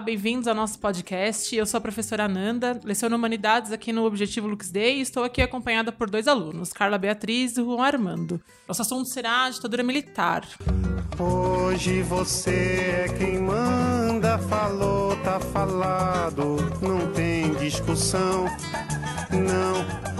bem-vindos ao nosso podcast. Eu sou a professora Ananda, leciono Humanidades aqui no Objetivo Lux Day e estou aqui acompanhada por dois alunos, Carla Beatriz e Juan Armando. Nosso assunto será a ditadura militar. Hoje você é quem manda, falou, tá falado, não tem discussão, não.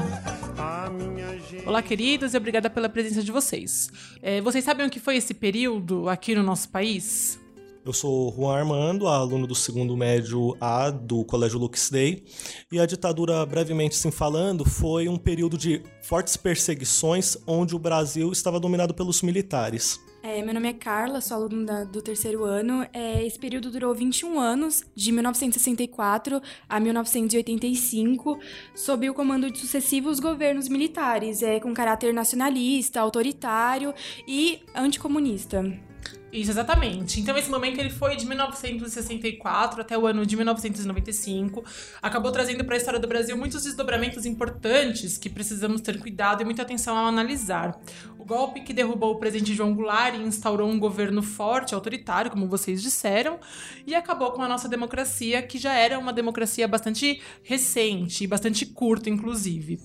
Olá, queridos, e obrigada pela presença de vocês. É, vocês sabem o que foi esse período aqui no nosso país? Eu sou Juan Armando, aluno do segundo médio A do Colégio Lux Day, e a ditadura, brevemente sim falando, foi um período de fortes perseguições onde o Brasil estava dominado pelos militares. É, meu nome é Carla, sou aluna do terceiro ano. É, esse período durou 21 anos, de 1964 a 1985, sob o comando de sucessivos governos militares, é, com caráter nacionalista, autoritário e anticomunista. Isso, exatamente. Então, esse momento ele foi de 1964 até o ano de 1995. Acabou trazendo para a história do Brasil muitos desdobramentos importantes que precisamos ter cuidado e muita atenção ao analisar. O golpe que derrubou o presidente João Goulart e instaurou um governo forte, autoritário, como vocês disseram, e acabou com a nossa democracia, que já era uma democracia bastante recente e bastante curta, inclusive.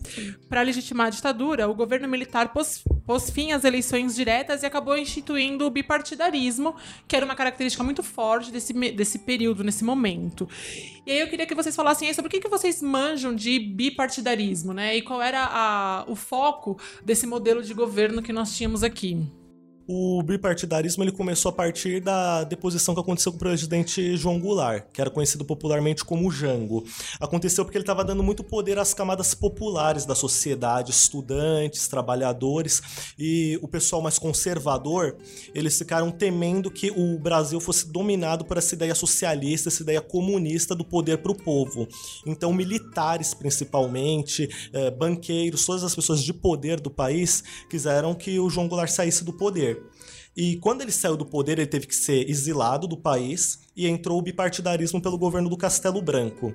Para legitimar a ditadura, o governo militar pôs, pôs fim às eleições diretas e acabou instituindo o bipartidarismo que era uma característica muito forte desse, desse período, nesse momento. E aí eu queria que vocês falassem sobre o que, que vocês manjam de bipartidarismo, né? E qual era a, o foco desse modelo de governo que nós tínhamos aqui. O bipartidarismo ele começou a partir da deposição que aconteceu com o presidente João Goulart, que era conhecido popularmente como Jango. Aconteceu porque ele estava dando muito poder às camadas populares da sociedade, estudantes, trabalhadores e o pessoal mais conservador, eles ficaram temendo que o Brasil fosse dominado por essa ideia socialista, essa ideia comunista do poder para o povo. Então, militares principalmente, eh, banqueiros, todas as pessoas de poder do país quiseram que o João Goulart saísse do poder. E quando ele saiu do poder, ele teve que ser exilado do país e entrou o bipartidarismo pelo governo do Castelo Branco.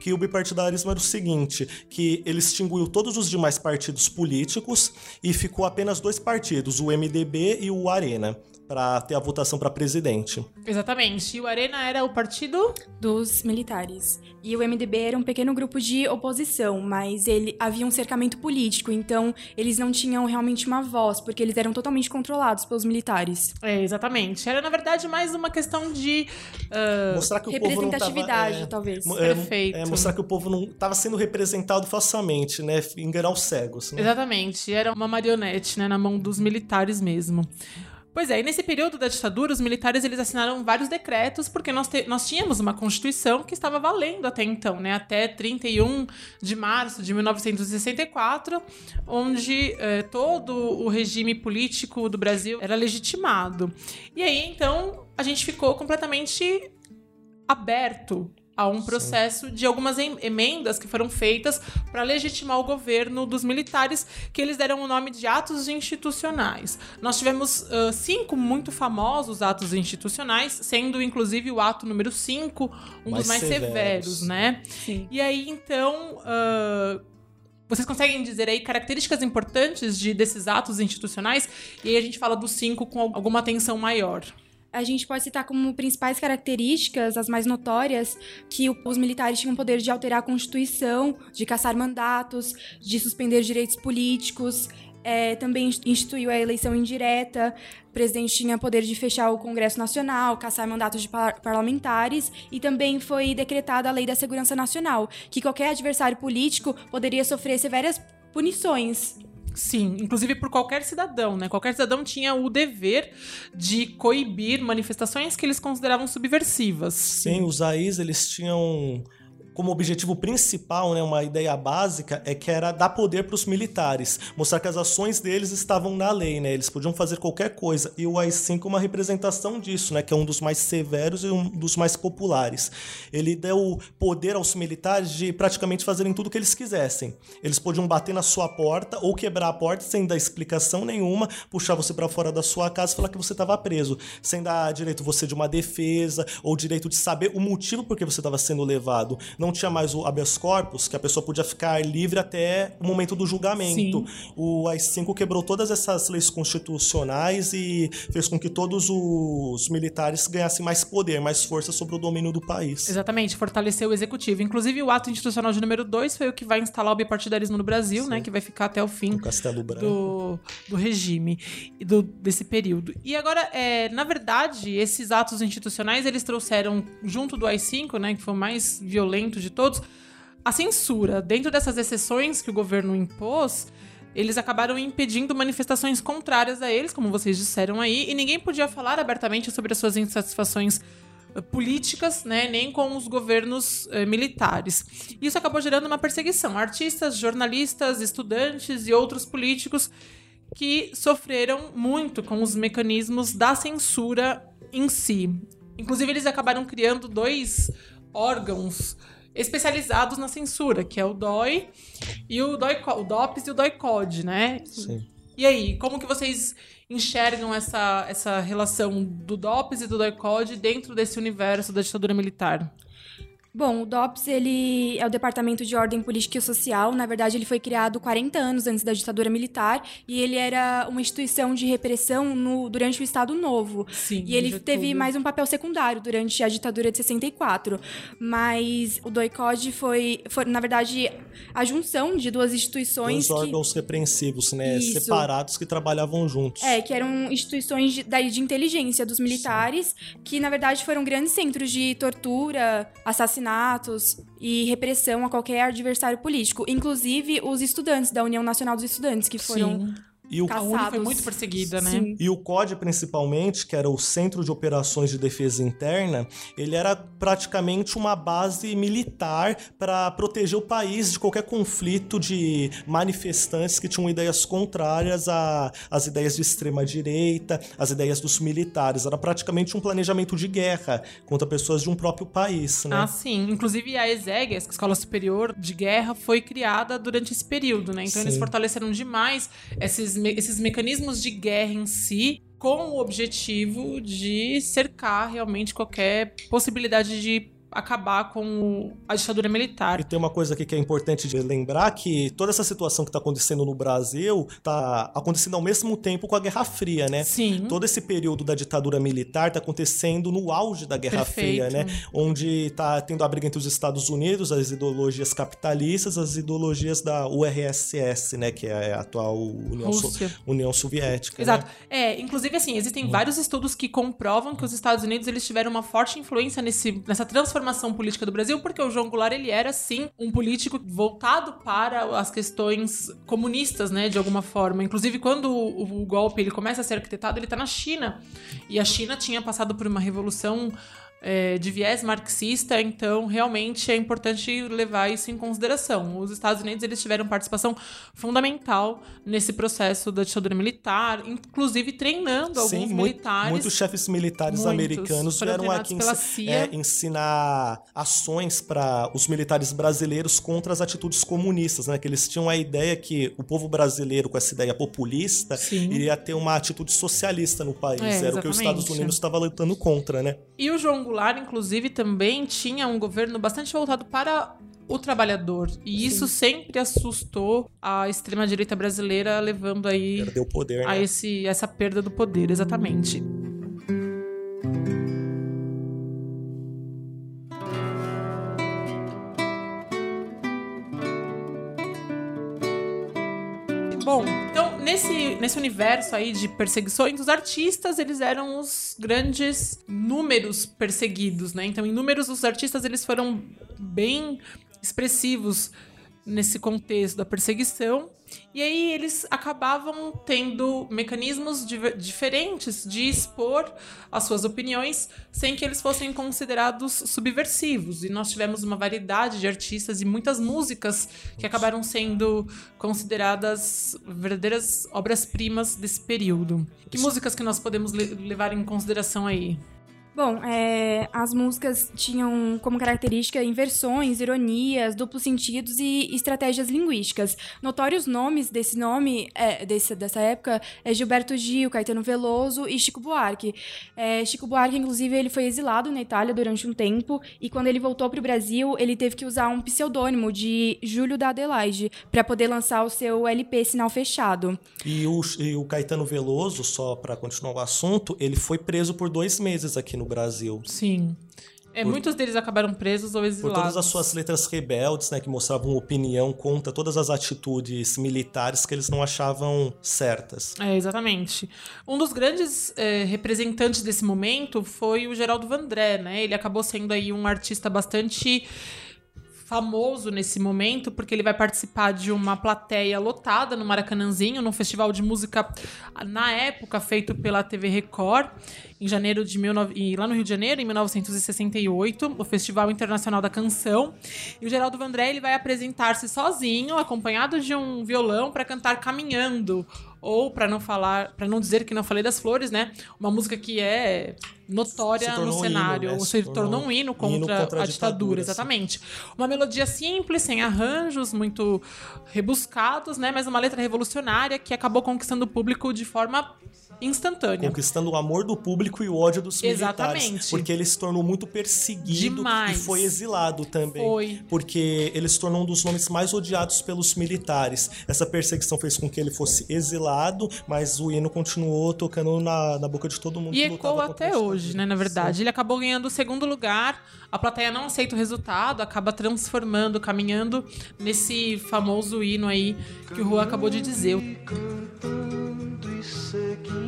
Que o bipartidarismo era o seguinte, que ele extinguiu todos os demais partidos políticos e ficou apenas dois partidos, o MDB e o Arena para ter a votação para presidente. Exatamente. E o Arena era o partido dos militares. E o MDB era um pequeno grupo de oposição, mas ele havia um cercamento político, então eles não tinham realmente uma voz, porque eles eram totalmente controlados pelos militares. É, exatamente. Era, na verdade, mais uma questão de uh, mostrar que o representatividade, povo não tava, é, talvez. É, Perfeito. É, mostrar que o povo não estava sendo representado facilmente, né? Enganar os cegos. Né? Exatamente. Era uma marionete, né, na mão dos militares mesmo. Pois é, e nesse período da ditadura, os militares eles assinaram vários decretos, porque nós, nós tínhamos uma constituição que estava valendo até então, né? Até 31 de março de 1964, onde eh, todo o regime político do Brasil era legitimado. E aí, então, a gente ficou completamente aberto a um processo Sim. de algumas emendas que foram feitas para legitimar o governo dos militares, que eles deram o nome de atos institucionais. Nós tivemos uh, cinco muito famosos atos institucionais, sendo inclusive o ato número 5 um mais dos mais severos, severos né? Sim. E aí, então. Uh, vocês conseguem dizer aí características importantes de desses atos institucionais? E aí a gente fala dos cinco com alguma atenção maior a gente pode citar como principais características, as mais notórias, que os militares tinham poder de alterar a Constituição, de caçar mandatos, de suspender direitos políticos, é, também instituiu a eleição indireta, o presidente tinha poder de fechar o Congresso Nacional, caçar mandatos de par parlamentares e também foi decretada a Lei da Segurança Nacional, que qualquer adversário político poderia sofrer severas punições Sim, inclusive por qualquer cidadão, né? Qualquer cidadão tinha o dever de coibir manifestações que eles consideravam subversivas. Sim, os AIs, eles tinham como objetivo principal, né, uma ideia básica, é que era dar poder para os militares, mostrar que as ações deles estavam na lei, né, eles podiam fazer qualquer coisa, e o AI-5 é uma representação disso, né, que é um dos mais severos e um dos mais populares. Ele deu poder aos militares de praticamente fazerem tudo o que eles quisessem. Eles podiam bater na sua porta ou quebrar a porta sem dar explicação nenhuma, puxar você para fora da sua casa e falar que você estava preso, sem dar direito você de uma defesa ou direito de saber o motivo por que você estava sendo levado não tinha mais o habeas corpus, que a pessoa podia ficar livre até o momento do julgamento. O AI-5 quebrou todas essas leis constitucionais e fez com que todos os militares ganhassem mais poder, mais força sobre o domínio do país. Exatamente, fortaleceu o executivo. Inclusive, o ato institucional de número 2 foi o que vai instalar o bipartidarismo no Brasil, né? Que vai ficar até o fim O do, do regime e do, desse período. E agora, é, na verdade, esses atos institucionais eles trouxeram, junto do AI-5, né, que foi o mais violento de todos, a censura. Dentro dessas exceções que o governo impôs, eles acabaram impedindo manifestações contrárias a eles, como vocês disseram aí, e ninguém podia falar abertamente sobre as suas insatisfações eh, políticas, né, nem com os governos eh, militares. Isso acabou gerando uma perseguição. Artistas, jornalistas, estudantes e outros políticos que sofreram muito com os mecanismos da censura em si. Inclusive, eles acabaram criando dois órgãos especializados na censura, que é o DOI e o, DOI, o DOPS e o DOI-CODE, né? Sim. E aí, como que vocês enxergam essa, essa relação do DOPS e do DOI-CODE dentro desse universo da ditadura militar? Bom, o DOPS ele é o Departamento de Ordem Política e Social. Na verdade, ele foi criado 40 anos antes da ditadura militar e ele era uma instituição de repressão no, durante o Estado Novo. Sim, E ele teve mais um papel secundário durante a ditadura de 64. Mas o DOI-CODE foi, foi, na verdade, a junção de duas instituições Dois que... órgãos repreensivos, né? Isso. Separados que trabalhavam juntos. É, que eram instituições de, daí de inteligência dos militares, que na verdade foram grandes centros de tortura, assassinatos e repressão a qualquer adversário político. Inclusive os estudantes da União Nacional dos Estudantes, que foram Sim. E o, A UNI foi caçados. muito perseguida, né? Sim. E o COD, principalmente, que era o Centro de Operações de Defesa Interna, ele era praticamente uma base militar para proteger o país de qualquer conflito de manifestantes que tinham ideias contrárias às ideias de extrema-direita, às ideias dos militares. Era praticamente um planejamento de guerra contra pessoas de um próprio país, né? Ah, sim. Inclusive a ESEG, a Escola Superior de Guerra, foi criada durante esse período, né? Então eles Sim. fortaleceram demais esses, me- esses mecanismos de guerra em si, com o objetivo de cercar realmente qualquer possibilidade de acabar com a ditadura militar. E tem uma coisa aqui que é importante de lembrar que toda essa situação que está acontecendo no Brasil está acontecendo ao mesmo tempo com a Guerra Fria, né? Sim. Todo esse período da ditadura militar está acontecendo no auge da Guerra Perfeito. Fria, né? Onde está tendo a briga entre os Estados Unidos, as ideologias capitalistas, as ideologias da URSS, né? Que é a atual União, So-. União Soviética. Exato. Né? É, inclusive assim, existem vários estudos que comprovam que os Estados Unidos eles tiveram uma forte influência nesse, nessa transformação política do Brasil, porque o João Goulart ele era sim um político voltado para as questões comunistas, né, de alguma forma. Inclusive quando o, o golpe ele começa a ser arquitetado, ele tá na China. E a China tinha passado por uma revolução é, de viés marxista, então realmente é importante levar isso em consideração. Os Estados Unidos eles tiveram participação fundamental nesse processo da ditadura militar, inclusive treinando alguns militares. muitos chefes militares Muitos americanos vieram aqui CIA. é, ensinar ações para os militares brasileiros contra as atitudes comunistas, né? Que eles tinham a ideia que o povo brasileiro, com essa ideia populista, Sim. iria ter uma atitude socialista no país. É, Era o que os Estados exatamente. Unidos estava lutando contra, né? E o João Goulart, inclusive, também tinha um governo bastante voltado para o trabalhador. E isso sempre assustou a extrema-direita brasileira, levando aí poder, a né? esse, essa perda do poder, exatamente. Nesse, nesse universo aí de perseguições, os artistas eles eram os grandes números perseguidos, né? Então, em números, os artistas eles foram bem expressivos nesse contexto da perseguição. E aí eles acabavam tendo mecanismos diferentes de expor as suas opiniões sem que eles fossem considerados subversivos. E nós tivemos uma variedade de artistas e muitas músicas que acabaram sendo consideradas verdadeiras obras-primas desse período. Que músicas que nós podemos le- levar em consideração aí? Bom, é, as músicas tinham como característica inversões, ironias, duplos sentidos e estratégias linguísticas. Notórios nomes desse nome, é, desse, dessa época, é Gilberto Gil, Caetano Veloso e Chico Buarque. É, Chico Buarque, inclusive, ele foi exilado na Itália durante um tempo e quando ele voltou para o Brasil, ele teve que usar um pseudônimo de Júlio da Adelaide para poder lançar o seu LP Sinal Fechado. E o, e o Caetano Veloso, só para continuar o assunto, ele foi preso por dois meses aqui no Brasil. Sim. É, muitos deles acabaram presos ou Por exilados. todas as suas letras rebeldes, né, que mostravam opinião contra todas as atitudes militares que eles não achavam certas. É, exatamente. Um dos grandes é, representantes desse momento foi o Geraldo Vandré, né? Ele acabou sendo aí um artista bastante famoso nesse momento, porque ele vai participar de uma plateia lotada no Maracanãzinho, num festival de música, na época, feito pela TV Record, em janeiro de 19... e lá no Rio de Janeiro, em 1968, o Festival Internacional da Canção. E o Geraldo Vandré ele vai apresentar-se sozinho, acompanhado de um violão, para cantar Caminhando, ou para não falar, para não dizer que não falei das flores, né? Uma música que é notória no um cenário, hino, né? ou Se se tornou tornou um hino contra, hino contra a ditadura, ditadura, sim. exatamente. Uma melodia simples, sem arranjos, muito rebuscados, né? Mas uma letra revolucionária que acabou conquistando o público de forma instantânea. Conquistando o amor do público e o ódio dos militares. Exatamente. Porque ele se tornou muito perseguido Demais. e foi exilado também. Foi. Porque ele se tornou um dos nomes mais odiados pelos militares. Essa perseguição fez com que ele fosse exilado, mas o hino continuou tocando na, na boca de todo mundo. E a até hoje, né? Na verdade, Sim. ele acabou ganhando o segundo lugar. A plateia não aceita o resultado, acaba transformando, caminhando nesse famoso hino aí que o Rua acabou de dizer. cantando e seguindo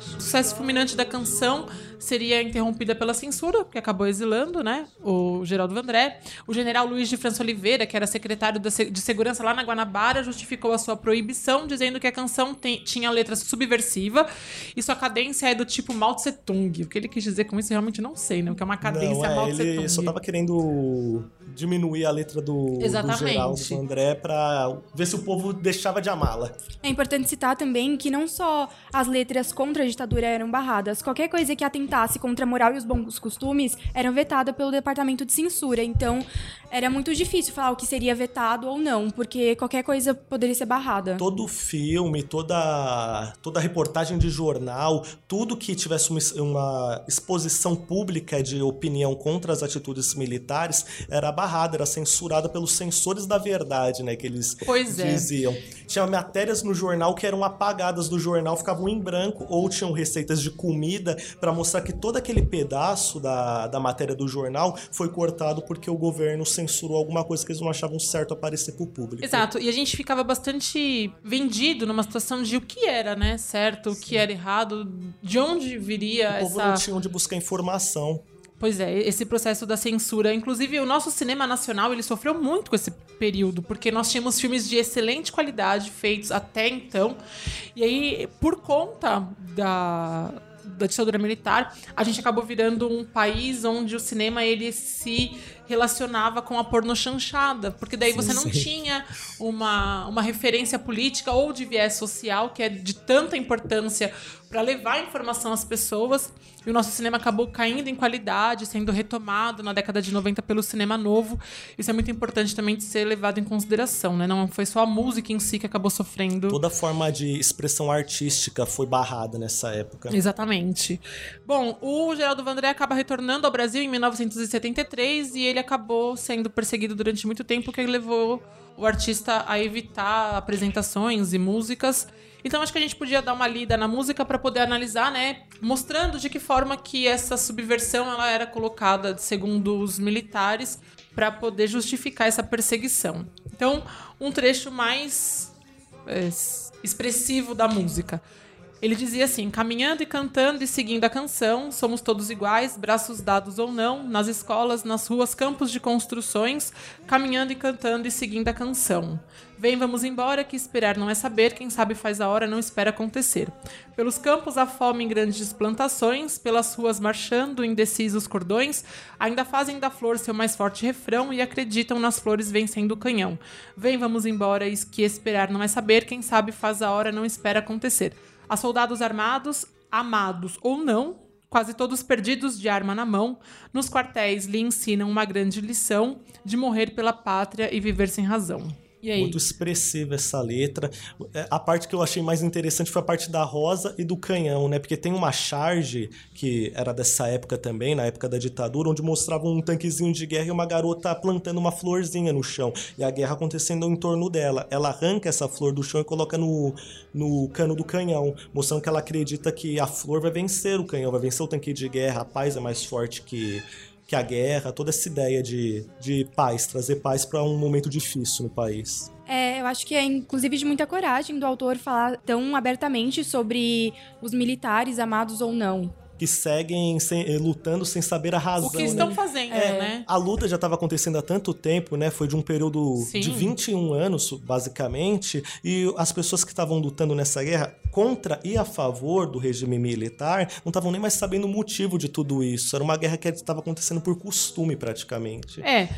sucesso fulminante da canção seria interrompida pela censura, que acabou exilando, né? O Geraldo Vandré. O general Luiz de França Oliveira, que era secretário de segurança lá na Guanabara, justificou a sua proibição, dizendo que a canção tem- tinha letra subversiva e sua cadência é do tipo Mao Tse Tung. O que ele quis dizer com isso, eu realmente não sei, né? O que é uma cadência Não, é, Mao Tse ele Tung. só tava querendo diminuir a letra do, do Exatamente. Geraldo do André pra ver se o povo deixava de amá-la. É importante citar também que não só as letras contra a ditadura eram barradas, qualquer coisa que atentasse contra a moral e os bons costumes eram vetada pelo departamento de censura. Então, era muito difícil falar o que seria vetado ou não, porque qualquer coisa poderia ser barrada. Todo filme, toda, toda reportagem de jornal, tudo que tivesse uma, uma exposição pública de opinião contra as atitudes militares era barrada, era censurada pelos censores da verdade, né? Que eles Pois é. diziam. Tinha matérias no jornal que eram apagadas do jornal, ficavam em branco, ou tinham receitas de comida para mostrar que todo aquele pedaço da, da matéria do jornal foi cortado porque o governo censurou alguma coisa que eles não achavam certo aparecer pro público. Exato, e a gente ficava bastante vendido numa situação de o que era, né, certo, o que era errado, de onde viria O povo essa... não tinha onde buscar informação. Pois é, esse processo da censura. Inclusive, o nosso cinema nacional, ele sofreu muito com esse período, porque nós tínhamos filmes de excelente qualidade feitos até então. E aí, por conta da, da ditadura militar, a gente acabou virando um país onde o cinema, ele se relacionava com a pornochanchada, porque daí você não tinha uma, uma referência política ou de viés social, que é de tanta importância para levar informação às pessoas. E o nosso cinema acabou caindo em qualidade, sendo retomado na década de 90 pelo cinema novo. Isso é muito importante também de ser levado em consideração, né? Não foi só a música em si que acabou sofrendo. Toda forma de expressão artística foi barrada nessa época. Exatamente. Bom, o Geraldo Vandré acaba retornando ao Brasil em 1973 e ele acabou sendo perseguido durante muito tempo, o que levou o artista a evitar apresentações e músicas. Então acho que a gente podia dar uma lida na música para poder analisar, né, mostrando de que forma que essa subversão ela era colocada segundo os militares para poder justificar essa perseguição. Então, um trecho mais é, expressivo da música. Ele dizia assim: caminhando e cantando e seguindo a canção, somos todos iguais, braços dados ou não, nas escolas, nas ruas, campos de construções, caminhando e cantando e seguindo a canção. Vem, vamos embora, que esperar não é saber, quem sabe faz a hora, não espera acontecer. Pelos campos a fome em grandes plantações, pelas ruas marchando, indecisos cordões, ainda fazem da flor seu mais forte refrão e acreditam nas flores vencendo o canhão. Vem, vamos embora, que esperar não é saber, quem sabe faz a hora, não espera acontecer. A soldados armados, amados ou não, quase todos perdidos de arma na mão, nos quartéis lhe ensinam uma grande lição de morrer pela pátria e viver sem razão. Muito expressiva essa letra. É, A parte que eu achei mais interessante foi a parte da rosa e do canhão, né? Porque tem uma charge que era dessa época também, na época da ditadura, onde mostrava um tanquezinho de guerra e uma garota plantando uma florzinha no chão. E a guerra acontecendo em torno dela. Ela arranca essa flor do chão e coloca no, no cano do canhão, mostrando que ela acredita que a flor vai vencer o canhão, vai vencer o tanque de guerra, a paz é mais forte que que a guerra, toda essa ideia de, de paz, trazer paz para um momento difícil no país. É, eu acho que é inclusive de muita coragem do autor falar tão abertamente sobre os militares amados ou não. Que seguem sem- eh, lutando sem saber a razão. O que estão né? fazendo, É. né? A luta já estava acontecendo há tanto tempo, né? Foi de um período Sim. de 21 anos, basicamente, e as pessoas que estavam lutando nessa guerra contra e a favor do regime militar não estavam nem mais sabendo o motivo de tudo isso. Era uma guerra que estava acontecendo por costume, praticamente. É.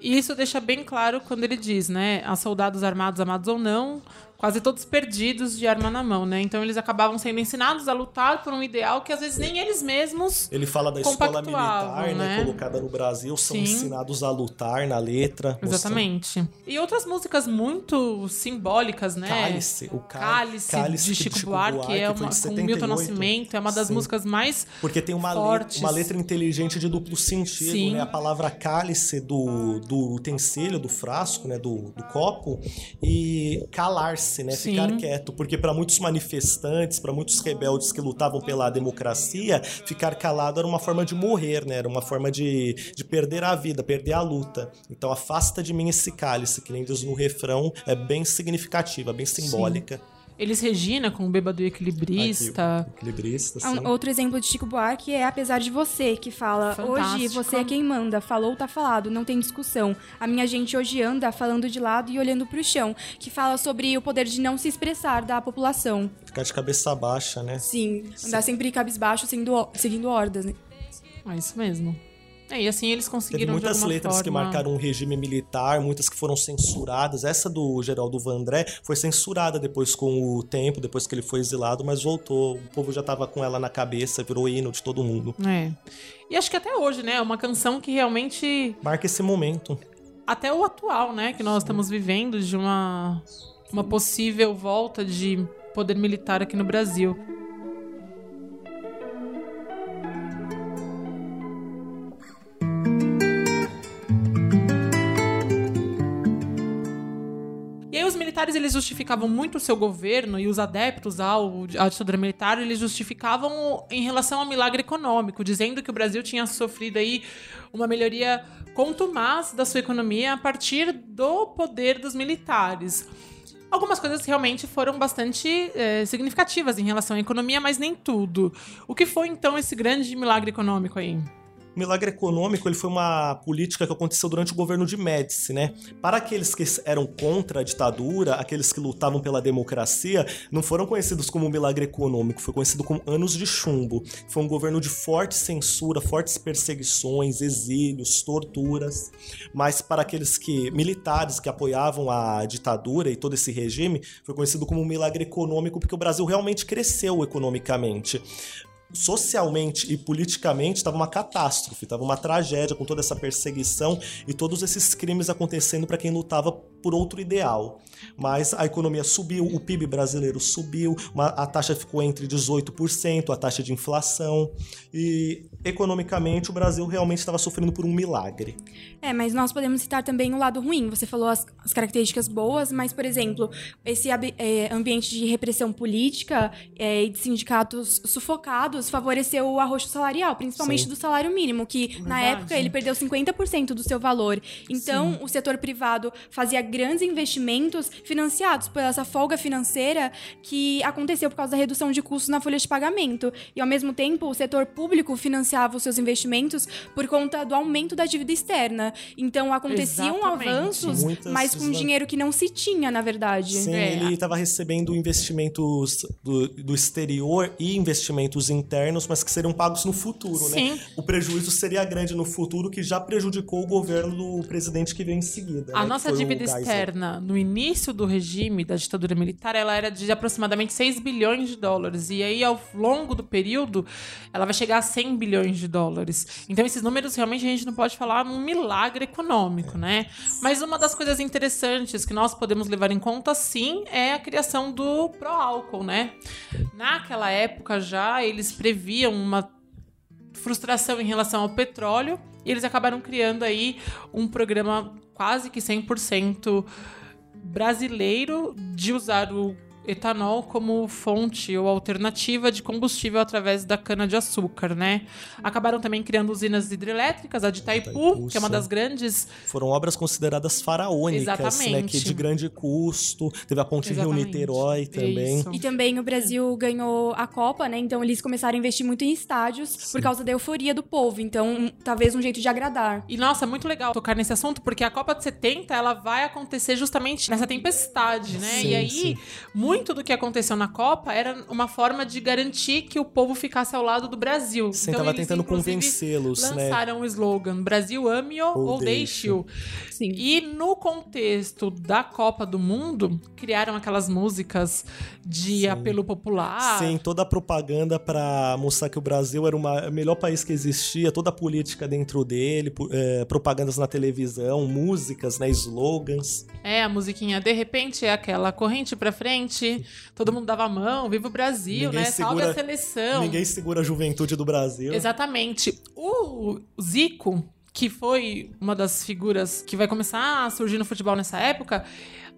E isso deixa bem claro quando ele diz, né? A soldados armados, amados ou não, quase todos perdidos de arma na mão, né? Então eles acabavam sendo ensinados a lutar por um ideal que às vezes nem eles mesmos. Ele fala da escola militar, né, né? colocada no Brasil, são Sim. ensinados a lutar na letra. mostrando- Exatamente. E outras músicas muito simbólicas, né? Cálice, o cá- Cálice, Cálice de Chico, Chico Buarque, Buarque é uma, com Milton 78. Nascimento, é uma das Sim. músicas mais Porque tem uma, Fortes. letra, uma letra inteligente de duplo sentido, Sim. né? A palavra cálice do, do utensílio, do frasco, né? Do, do copo, e calar-se, né? Sim. Ficar quieto. Porque para muitos manifestantes, para muitos rebeldes que lutavam pela democracia, ficar calado era uma forma de morrer, né? Era uma forma de, de perder a vida, perder a luta. Então, afasta de mim esse cálice, que nem diz no refrão, é bem significativa, bem simbólica. Eles Regina com o Bêbado e Equilibrista. Aqui, equilibrista, sim. Outro exemplo de Chico Buarque é Apesar de Você, que fala Fantástico. Hoje você é quem manda, falou tá falado, não tem discussão. A minha gente hoje anda falando de lado e olhando pro chão, que fala sobre o poder de não se expressar da população. Ficar de cabeça baixa, né? Sim, andar sempre cabisbaixo sendo, seguindo ordens. né? É isso mesmo. É, e assim eles Teve conseguiram de muitas letras que forma- marcaram o regime militar, muitas que foram censuradas. Essa do Geraldo Vandré foi censurada depois com o tempo, depois que ele foi exilado, mas voltou. O povo já tava com ela na cabeça, virou hino de todo mundo. É. E acho que até hoje, né? É uma canção que realmente. Marca esse momento. Até o atual, né? Que nós estamos vivendo de uma, uma possível volta de poder militar aqui no Brasil. Militares eles justificavam muito o seu governo e os adeptos ao à ditadura militar eles justificavam em relação ao milagre econômico, dizendo que o Brasil tinha sofrido aí uma melhoria contumaz da sua economia a partir do poder dos militares. Algumas coisas realmente foram bastante eh, significativas em relação à economia, mas nem tudo. O que foi então esse grande milagre econômico aí? O milagre econômico ele foi uma política que aconteceu durante o governo de Médici, né? Para aqueles que eram contra a ditadura, aqueles que lutavam pela democracia, não foram conhecidos como milagre econômico, foi conhecido como anos de chumbo. Foi um governo de forte censura, fortes perseguições, exílios, torturas. Mas para aqueles que militares que apoiavam a ditadura e todo esse regime, foi conhecido como um milagre econômico porque o Brasil realmente cresceu economicamente socialmente e politicamente estava uma catástrofe, estava uma tragédia com toda essa perseguição e todos esses crimes acontecendo para quem lutava por outro ideal. Mas a economia subiu, o PIB brasileiro subiu, uma- a taxa ficou entre 18%, a taxa de inflação e economicamente o Brasil realmente estava sofrendo por um milagre. É, mas nós podemos citar também o lado ruim. Você falou as, as características boas, mas, por exemplo, esse é, ambiente de repressão política é, e de sindicatos sufocados favoreceu o arroxo salarial, principalmente Sim. do salário mínimo, que na Verdade. época ele perdeu 50% do seu valor. Então, o setor privado fazia grandes investimentos financiados por essa folga financeira que aconteceu por causa da redução de custos na folha de pagamento. E, ao mesmo tempo, o setor público financiava os seus investimentos por conta do aumento da dívida externa. Então, aconteciam Exatamente. avanços, Muitas mas com dinheiro que não se tinha, na verdade. Sim, É. ele estava recebendo investimentos do, do exterior e investimentos internos, mas que seriam pagos no futuro, né? Sim. O prejuízo seria grande no futuro, que já prejudicou o governo do presidente que veio em seguida. A né? nossa dívida externa, no início do regime da ditadura militar, ela era de aproximadamente 6 bilhões de dólares. E aí, ao longo do período, ela vai chegar a 100 bilhões de dólares. Então, esses números realmente a gente não pode falar num milagre econômico, né? Mas uma das coisas interessantes que nós podemos levar em conta, sim, é a criação do pró-álcool, né? Naquela época já, eles previam uma frustração em relação ao petróleo e eles acabaram criando aí um programa quase que 100% brasileiro de usar o etanol como fonte ou alternativa de combustível através da cana-de-açúcar, né? Acabaram também criando usinas hidrelétricas, a de Itaipu, Itaipu, que é uma sim. das grandes Foram obras consideradas faraônicas, né? Que de grande custo. Teve a ponte. Rio-Niterói também. Isso. E também o Brasil ganhou a Copa, né? Então eles começaram a investir muito em estádios por causa da euforia do povo. Então, talvez um jeito de agradar. E nossa, muito legal tocar nesse assunto, porque a Copa de 70 ela vai acontecer justamente nessa tempestade, né? Sim, e aí, sim. muito do que aconteceu na Copa era uma forma de garantir que o povo ficasse ao lado do Brasil. Sim, então, tava eles, tentando convencê-los, né? Lançaram o slogan Brasil ame-o ou, Ou deixe-o. Sim. E no contexto da Copa do Mundo, criaram aquelas músicas de apelo popular. Sim, toda a propaganda pra mostrar que o Brasil era uma- o melhor país que existia, toda a política dentro dele, é, propagandas na televisão, músicas, né, slogans. É, a musiquinha, de repente, é aquela corrente pra frente, todo mundo dava a mão, viva o Brasil, Ninguém né? Salve segura- a seleção. Ninguém segura a juventude do Brasil. Exatamente. O Zico, que foi uma das figuras que vai começar a surgir no futebol nessa época,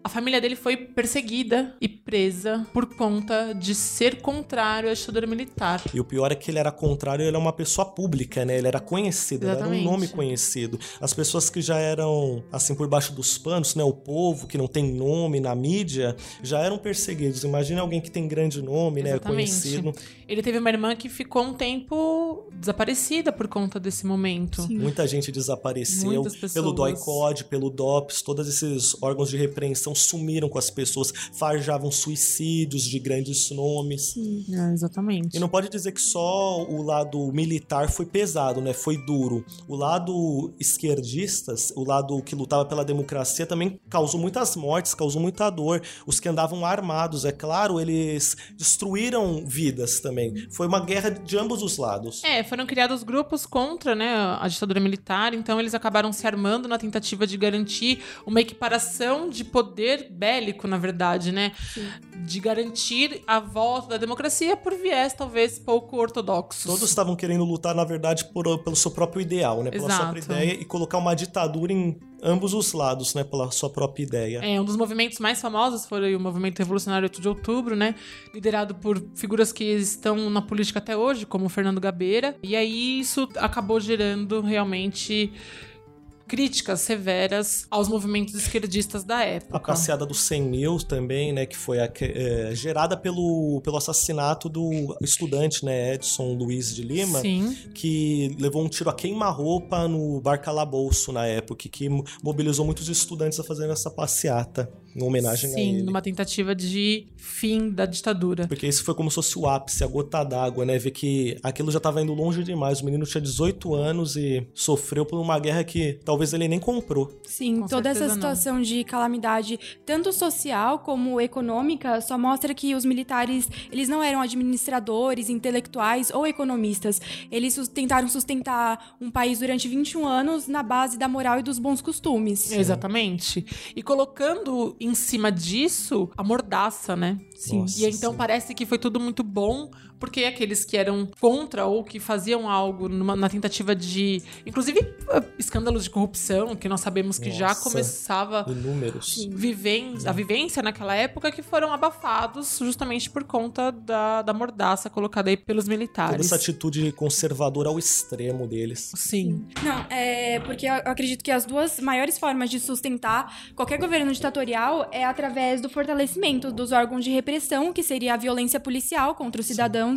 a família dele foi perseguida e presa por conta de ser contrário à ditadura militar. E o pior é que ele era contrário, ele é uma pessoa pública, né? Ele era conhecido, ele era um nome conhecido. As pessoas que já eram, assim, por baixo dos panos, né? O povo, que não tem nome na mídia, já eram perseguidos. Imagina alguém que tem grande nome, né? Exatamente. Conhecido. Ele teve uma irmã que ficou um tempo desaparecida por conta desse momento. Muita gente desapareceu. Muitas pessoas. Pelo DOI-COD, pelo DOPS, todos esses órgãos de repreensão sumiram com as pessoas, farjavam suicídios de grandes nomes. É, exatamente. E não pode dizer que só o lado militar foi pesado, né? Foi duro. O lado esquerdistas, o lado que lutava pela democracia, também causou muitas mortes, causou muita dor. Os que andavam armados, é claro, eles destruíram vidas também. Foi uma guerra de ambos os lados. É, foram criados grupos contra né, a ditadura militar, então eles acabaram se armando na tentativa de garantir uma equiparação de poder bélico, na verdade, né? De garantir a volta da democracia por viés, talvez, pouco ortodoxos. Todos estavam querendo lutar, na verdade, por- pelo seu próprio ideal, né? Pela sua Exato. própria ideia e colocar uma ditadura em ambos os lados, né? Pela sua própria ideia. É, um dos movimentos mais famosos foi o movimento revolucionário 8 de outubro, né? Liderado por figuras que estão na política até hoje, como o Fernando Gabeira. E aí isso acabou gerando realmente críticas severas aos movimentos esquerdistas da época. A passeada dos 100 mil também, né? Que foi a é, gerada pelo, pelo assassinato do estudante, né? Edson Luiz de Lima. Sim. Que levou um tiro a queima-roupa no bar Calabouço na época, que mo- mobilizou muitos estudantes a fazerem essa passeata, em homenagem a Sim, ele. numa tentativa de fim da ditadura. Porque isso foi como se fosse o ápice, a gota d'água, né? Ver que aquilo já tava indo longe demais. O menino tinha 18 anos e sofreu por uma guerra que talvez ele nem comprou. Sim, Com toda essa certeza não. situação de calamidade, tanto social como econômica, só mostra que os militares, eles não eram administradores, intelectuais ou economistas. Eles tentaram sustentar um país durante 21 anos na base da moral e dos bons costumes. Exatamente. E colocando em cima disso a mordaça, né? Sim. E então parece que foi tudo muito bom porque aqueles que eram contra ou que faziam algo numa, na tentativa de, inclusive, eh, escândalos de corrupção, que nós sabemos que já Nossa. começava Inúmeros. viven a vivência naquela época que foram abafados justamente por conta da, da mordaça colocada aí pelos Toda militares. essa atitude conservadora ao extremo deles. Sim. Não, é porque eu acredito que as duas maiores formas de sustentar qualquer governo ditatorial é através do fortalecimento dos órgãos de repressão, que seria a violência policial contra os cidadãos,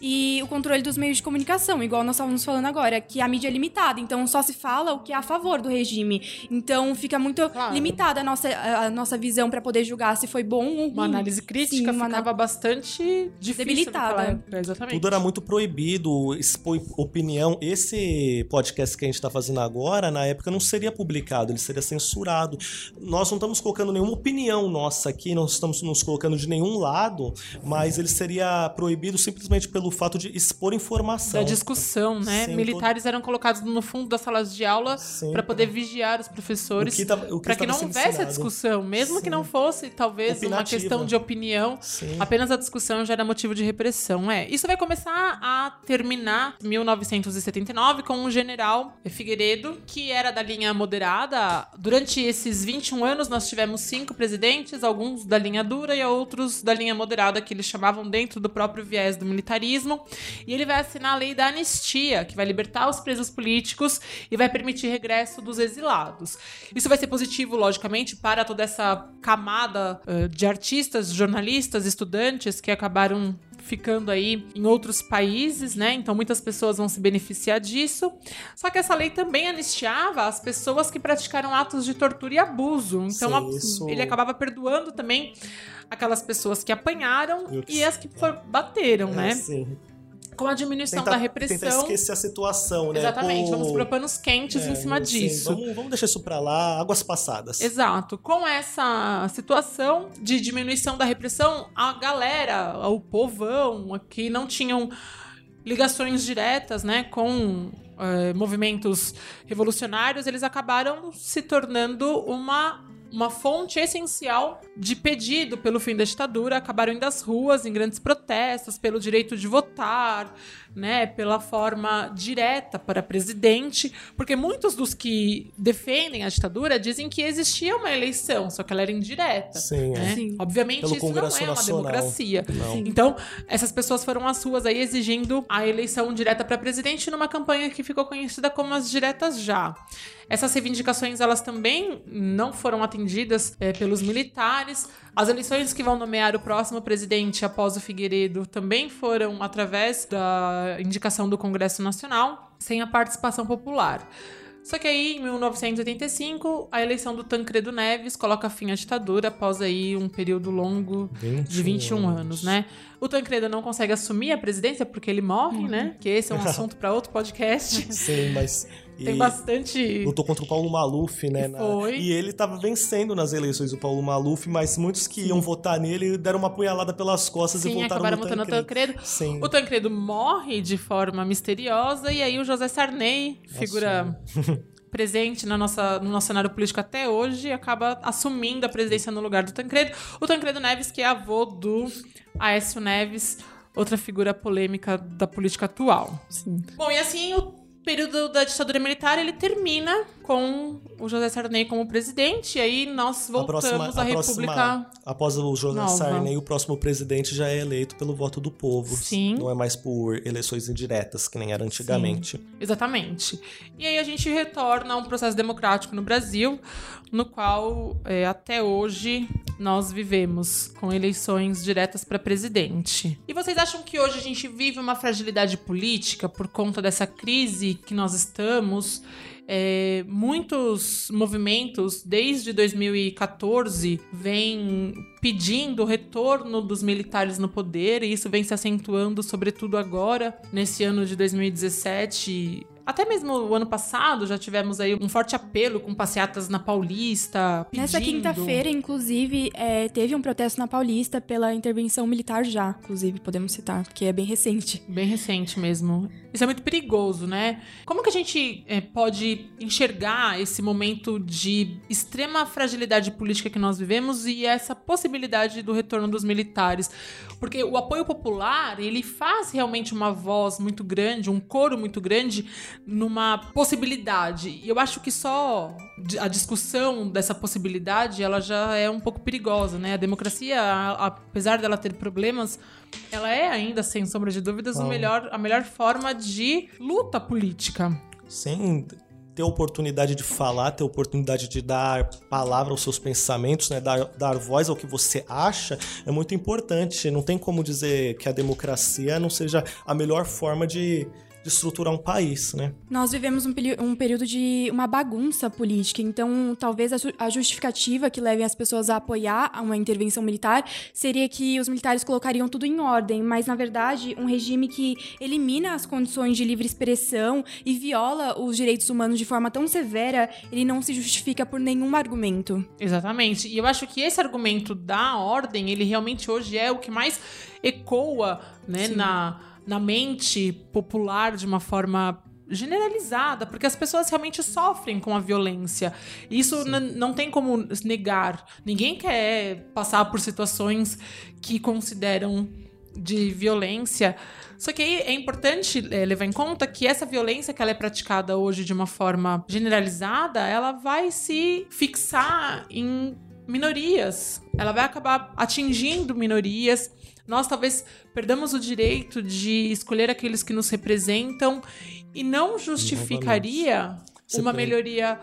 e o controle dos meios de comunicação, igual nós estávamos falando agora, que a mídia é limitada, então só se fala o que é a favor do regime. Então fica muito Claro. limitada a nossa, a nossa visão para poder julgar se foi bom ou ruim. Uma análise crítica Sim, uma ficava bastante difícil Debilitada. naquela época, exatamente. Tudo era muito proibido, expor opinião. Esse podcast que a gente tá fazendo agora, na época, não seria publicado, ele seria censurado. Nós não estamos colocando nenhuma opinião nossa aqui, não estamos nos colocando de nenhum lado, mas ele seria proibido simplesmente pelo fato de expor informação. da discussão, né? Sim, Militares eram colocados no fundo das salas de aula para poder vigiar os professores, que que para que não houvesse a ensinado. discussão, mesmo que Sim. não fosse talvez uma Opinativa. questão de opinião, Sim. apenas a discussão já era motivo de repressão. É, isso vai começar a terminar em 1979 com um general Figueiredo, que era da linha moderada. Durante esses 21 anos nós tivemos cinco presidentes, alguns da linha dura e outros da linha moderada que eles chamavam dentro do próprio viés do militarismo. E ele vai assinar a lei da anistia, que vai libertar os presos políticos e vai permitir regresso dos exilados. Isso vai ser positivo, logicamente, para toda essa camada eh, de artistas, jornalistas, estudantes que acabaram ficando aí em outros países, né? Então muitas pessoas vão se beneficiar disso. Só que essa lei também anistiava as pessoas que praticaram atos de tortura e abuso. Então Sim, a- ele acabava perdoando também aquelas pessoas que apanharam Eu e as que bateram, né? É, sim. Com a diminuição Tentar- da repressão. Tentar esquecer a situação, né? Exatamente, Pô, vamos por panos quentes é, em cima disso. Vamos, vamos deixar isso pra lá, águas passadas. Exato. Com essa situação de diminuição da repressão, a galera, o povão, que não tinham ligações diretas, né, com eh, movimentos revolucionários, eles acabaram se tornando uma uma fonte essencial de pedido pelo fim da ditadura, acabaram indo às ruas em grandes protestos pelo direito de votar, né, pela forma direta para presidente, porque muitos dos que defendem a ditadura dizem que existia uma eleição, só que ela era indireta. Sim, é. né? Sim. Obviamente Pelo isso Congresso não é uma Nacional. democracia. Não. Então, essas pessoas foram às ruas aí exigindo a eleição direta para presidente numa campanha que ficou conhecida como as diretas já. Essas reivindicações elas também não foram atendidas eh, pelos militares. As eleições que vão nomear o próximo presidente após o Figueiredo também foram através da indicação do Congresso Nacional, sem a participação popular. Só que aí, em 1985, a eleição do Tancredo Neves coloca fim à ditadura após aí um período longo de 21 anos, né? O Tancredo não consegue assumir a presidência porque ele morre, né? Que esse é um assunto para outro podcast. Sim, mas. Tem e bastante. Lutou contra o Paulo Maluf, né? na- Foi. E ele tava vencendo nas eleições o Paulo Maluf, mas muitos que iam votar nele deram uma punhalada pelas costas e Sim, votaram acabaram no votando o Tancredo. Tancredo. Sim. O Tancredo morre de forma misteriosa e aí o José Sarney, figura presente na nossa, no nosso cenário político até hoje, acaba assumindo a presidência no lugar do Tancredo. O Tancredo Neves, que é avô do Aécio Neves, outra figura polêmica da política atual. Bom, e assim o período da ditadura militar ele termina com o José Sarney como presidente e aí nós A voltamos próxima, à a República próxima, após o José Nova. Sarney, o próximo presidente já é eleito pelo voto do povo. Sim. Não é mais por eleições indiretas, que nem era antigamente. Exatamente. E aí a gente retorna a um processo democrático no Brasil, no qual é, até hoje nós vivemos com eleições diretas para presidente. E vocês acham que hoje a gente vive uma fragilidade política por conta dessa crise que nós estamos? É, muitos movimentos desde 2014 vêm pedindo o retorno dos militares no poder e isso vem se acentuando sobretudo agora nesse ano de 2017 Até mesmo o ano passado já tivemos aí um forte apelo com passeatas na Paulista. Nessa pedindo- quinta-feira, inclusive, é, teve um protesto na Paulista pela intervenção militar já, inclusive, podemos citar, porque é bem recente. Bem recente mesmo. Isso é muito perigoso, né? Como que a gente eh, pode enxergar esse momento de extrema fragilidade política que nós vivemos e essa possibilidade do retorno dos militares? Porque o apoio popular, ele faz realmente uma voz muito grande, um coro muito grande numa possibilidade. E eu acho que só a discussão dessa possibilidade, ela já é um pouco perigosa, né? A democracia, a- apesar dela ter problemas, ela é ainda, sem sombra de dúvidas, o melhor, a melhor forma de luta política. sem ter oportunidade de falar, ter oportunidade de dar palavra aos seus pensamentos, né? dar, dar voz ao que você acha, é muito importante. Não tem como dizer que a democracia não seja a melhor forma de, de estruturar um país, né? Nós vivemos um, um período de uma bagunça política, então talvez a, a justificativa que leve as pessoas a apoiar uma intervenção militar seria que os militares colocariam tudo em ordem, mas na verdade um regime que elimina as condições de livre expressão e viola os direitos humanos de forma tão severa, ele não se justifica por nenhum argumento. Exatamente. E eu acho que esse argumento da ordem, ele realmente hoje é o que mais ecoa né, na, na mente popular de uma forma generalizada, porque as pessoas realmente sofrem com a violência. Isso não tem como negar. Ninguém quer passar por situações que consideram de violência. Só que aí é importante é, levar em conta que essa violência que ela é praticada hoje de uma forma generalizada, ela vai se fixar em minorias. Ela vai acabar atingindo minorias. Nós talvez perdamos o direito de escolher aqueles que nos representam e não justificaria uma melhoria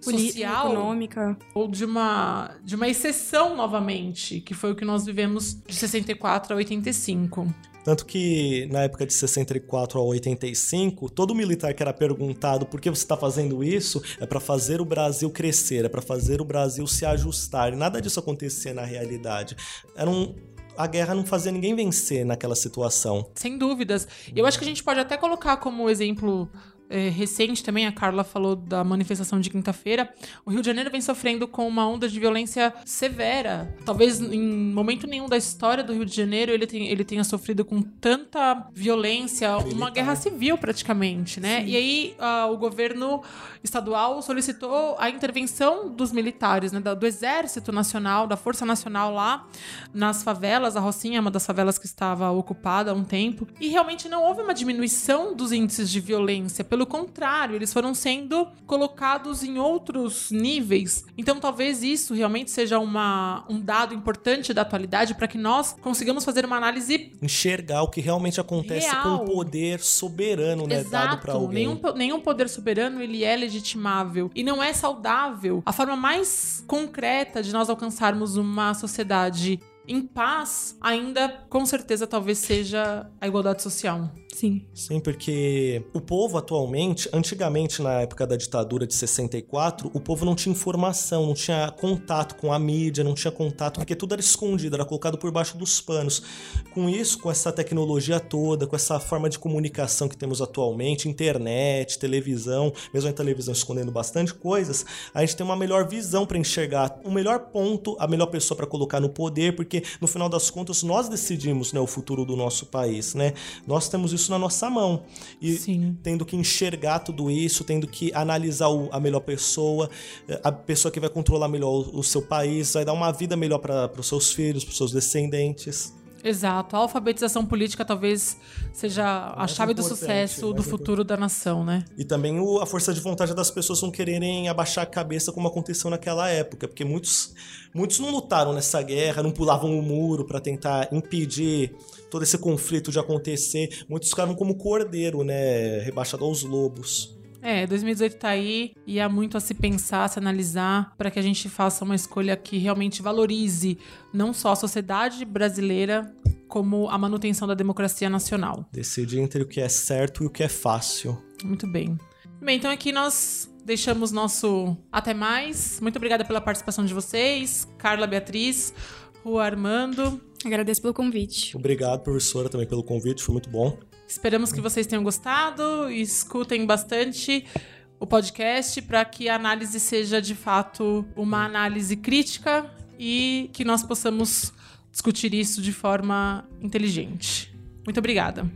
social econômica. ou de uma, de uma exceção novamente, que foi o que nós vivemos de 64 a 85. Tanto que na época de 64 a 85, todo militar que era perguntado por que você está fazendo isso é para fazer o Brasil crescer, é para fazer o Brasil se ajustar. E nada disso acontecia na realidade. Era um, a guerra não fazia ninguém vencer naquela situação. Sem dúvidas. Eu acho que a gente pode até colocar como exemplo é, recente também, a Carla falou da manifestação de quinta-feira. O Rio de Janeiro vem sofrendo com uma onda de violência severa. Talvez em momento nenhum da história do Rio de Janeiro ele, tem, ele tenha sofrido com tanta violência, uma Militar. guerra civil praticamente, né? E aí ah, o governo estadual solicitou a intervenção dos militares, né? Do Exército Nacional, da Força Nacional lá nas favelas. A Rocinha é uma das favelas que estava ocupada há um tempo. E realmente não houve uma diminuição dos índices de violência. Pelo contrário, eles foram sendo colocados em outros níveis. Então talvez isso realmente seja uma, um dado importante da atualidade para que nós consigamos fazer uma análise Enxergar o que realmente acontece Real. com o poder soberano né, dado para Exato. alguém. Nenhum, nenhum poder soberano ele é legitimável e não é saudável. A forma mais concreta de nós alcançarmos uma sociedade em paz ainda, com certeza, talvez seja a igualdade social. Sim. Sim, porque o povo atualmente, antigamente na época da ditadura de 64, o povo não tinha informação, não tinha contato com a mídia, não tinha contato, porque tudo era escondido, era colocado por baixo dos panos. Com isso, com essa tecnologia toda, com essa forma de comunicação que temos atualmente, internet, televisão, mesmo a televisão escondendo bastante coisas, a gente tem uma melhor visão para enxergar o melhor ponto, a melhor pessoa para colocar no poder, porque no final das contas nós decidimos né, o futuro do nosso país, né? Nós temos isso na nossa mão. E Sim. tendo que enxergar tudo isso, tendo que analisar o- a melhor pessoa, eh, a pessoa que vai controlar melhor o, o seu país, vai dar uma vida melhor para os seus filhos, para os seus descendentes. Exato. A alfabetização política talvez seja a Mais chave do sucesso do futuro da nação, né? E também o- a força de vontade das pessoas não quererem abaixar a cabeça como aconteceu naquela época, porque muitos, muitos não lutaram nessa guerra, não pulavam o muro para tentar impedir todo esse conflito de acontecer. Muitos ficaram como cordeiro, né, rebaixado aos lobos. É, 2018 tá aí e há muito a se pensar, a se analisar, para que a gente faça uma escolha que realmente valorize não só a sociedade brasileira, como a manutenção da democracia nacional. Decidir entre o que é certo e o que é fácil. Muito bem. Bem, então aqui nós deixamos nosso até mais. Muito obrigada pela participação de vocês, Carla Beatriz, Rua Armando. Agradeço pelo convite. Obrigado, professora, também pelo convite, foi muito bom. Esperamos que vocês tenham gostado e escutem bastante o podcast para que a análise seja de fato uma análise crítica e que nós possamos discutir isso de forma inteligente. Muito obrigada.